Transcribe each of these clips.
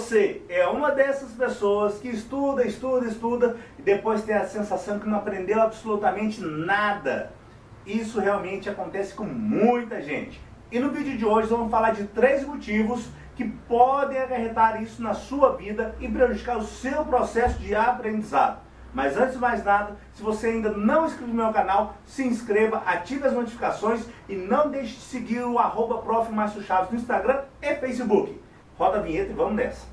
você é uma dessas pessoas que estuda, estuda, estuda e depois tem a sensação que não aprendeu absolutamente nada, isso realmente acontece com muita gente. E no vídeo de hoje vamos falar de três motivos que podem acarretar isso na sua vida e prejudicar o seu processo de aprendizado. Mas antes de mais nada, se você ainda não é inscreveu no meu canal, se inscreva, ative as notificações e não deixe de seguir o arroba no Instagram e Facebook. Roda a vinheta e vamos nessa.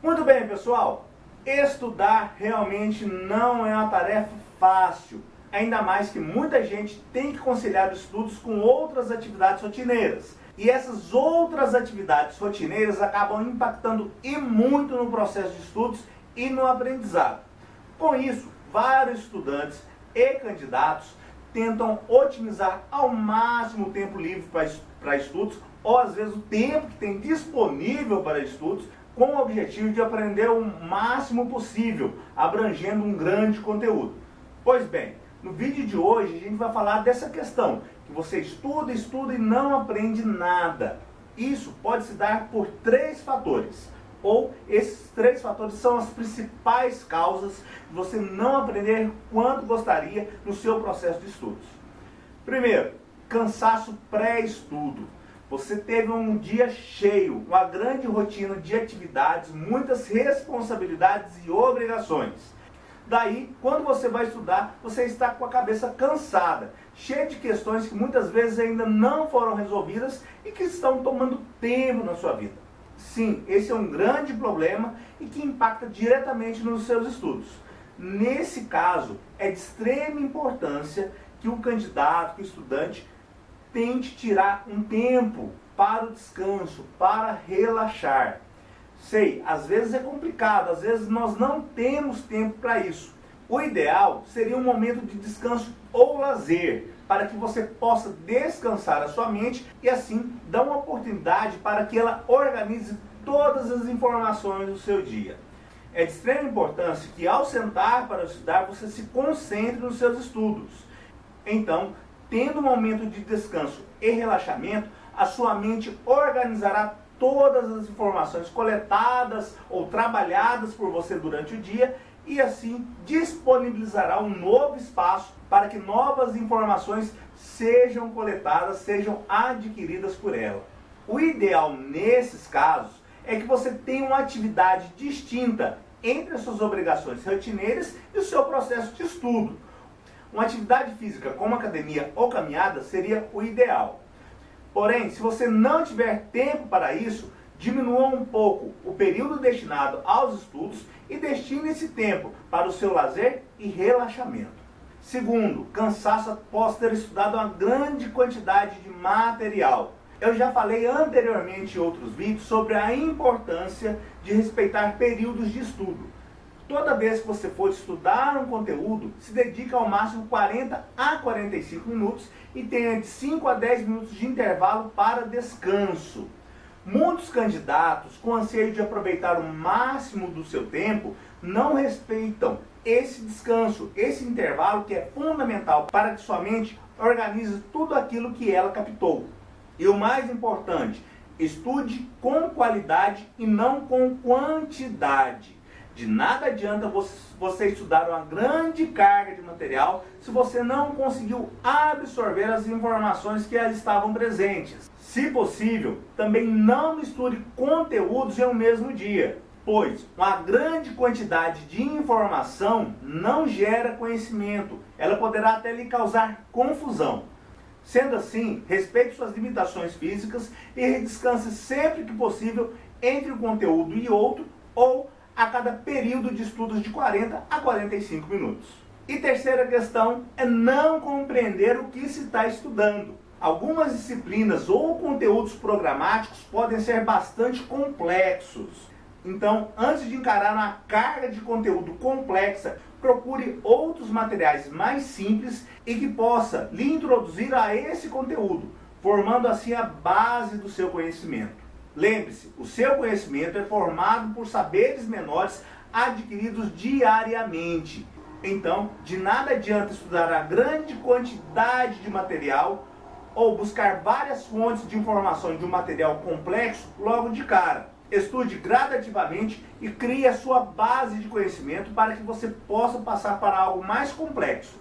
Muito bem, pessoal. Estudar realmente não é uma tarefa fácil. Ainda mais que muita gente tem que conciliar os estudos com outras atividades rotineiras. E essas outras atividades rotineiras acabam impactando e muito no processo de estudos e no aprendizado. Com isso, vários estudantes e candidatos tentam otimizar ao máximo o tempo livre para estudos, ou às vezes o tempo que tem disponível para estudos, com o objetivo de aprender o máximo possível, abrangendo um grande conteúdo. Pois bem, no vídeo de hoje a gente vai falar dessa questão, que você estuda, estuda e não aprende nada. Isso pode se dar por três fatores. Ou esses três fatores são as principais causas de você não aprender quanto gostaria no seu processo de estudos. Primeiro, cansaço pré-estudo. Você teve um dia cheio, uma grande rotina de atividades, muitas responsabilidades e obrigações. Daí, quando você vai estudar, você está com a cabeça cansada, cheia de questões que muitas vezes ainda não foram resolvidas e que estão tomando tempo na sua vida. Sim, esse é um grande problema e que impacta diretamente nos seus estudos. Nesse caso, é de extrema importância que o candidato, que o estudante, tente tirar um tempo para o descanso, para relaxar. Sei, às vezes é complicado, às vezes nós não temos tempo para isso. O ideal seria um momento de descanso ou lazer, para que você possa descansar a sua mente e assim dar uma oportunidade para que ela organize todas as informações do seu dia. É de extrema importância que ao sentar para estudar você se concentre nos seus estudos. Então, tendo um momento de descanso e relaxamento, a sua mente organizará todas as informações coletadas ou trabalhadas por você durante o dia e assim disponibilizará um novo espaço para que novas informações sejam coletadas, sejam adquiridas por ela. O ideal nesses casos é que você tenha uma atividade distinta entre as suas obrigações rotineiras e o seu processo de estudo. Uma atividade física como academia ou caminhada seria o ideal. Porém, se você não tiver tempo para isso, diminua um pouco o período destinado aos estudos e destine esse tempo para o seu lazer e relaxamento. Segundo, cansaço após ter estudado uma grande quantidade de material. Eu já falei anteriormente em outros vídeos sobre a importância de respeitar períodos de estudo. Toda vez que você for estudar um conteúdo, se dedique ao máximo 40 a 45 minutos e tenha de 5 a 10 minutos de intervalo para descanso. Muitos candidatos, com anseio de aproveitar o máximo do seu tempo, não respeitam esse descanso, esse intervalo que é fundamental para que sua mente organize tudo aquilo que ela captou. E o mais importante, estude com qualidade e não com quantidade. De nada adianta você estudar uma grande carga de material se você não conseguiu absorver as informações que estavam presentes. Se possível, também não misture conteúdos em um mesmo dia, pois uma grande quantidade de informação não gera conhecimento, ela poderá até lhe causar confusão. Sendo assim, respeite suas limitações físicas e descanse sempre que possível entre um conteúdo e outro ou a cada período de estudos de 40 a 45 minutos. E terceira questão é não compreender o que se está estudando. Algumas disciplinas ou conteúdos programáticos podem ser bastante complexos. Então, antes de encarar uma carga de conteúdo complexa, procure outros materiais mais simples e que possa lhe introduzir a esse conteúdo, formando assim a base do seu conhecimento. Lembre-se, o seu conhecimento é formado por saberes menores adquiridos diariamente. Então, de nada adianta estudar a grande quantidade de material ou buscar várias fontes de informação de um material complexo logo de cara. Estude gradativamente e crie a sua base de conhecimento para que você possa passar para algo mais complexo.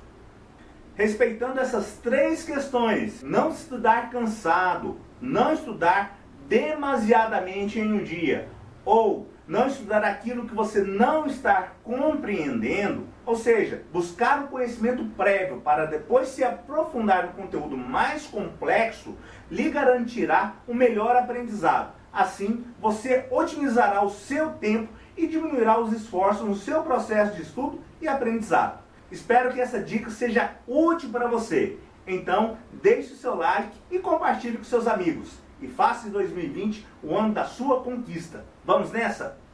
Respeitando essas três questões, não estudar cansado, não estudar demasiadamente em um dia, ou não estudar aquilo que você não está compreendendo, ou seja, buscar um conhecimento prévio para depois se aprofundar no conteúdo mais complexo, lhe garantirá um melhor aprendizado. Assim, você otimizará o seu tempo e diminuirá os esforços no seu processo de estudo e aprendizado. Espero que essa dica seja útil para você. Então, deixe o seu like e compartilhe com seus amigos. E faça de 2020 o ano da sua conquista. Vamos nessa?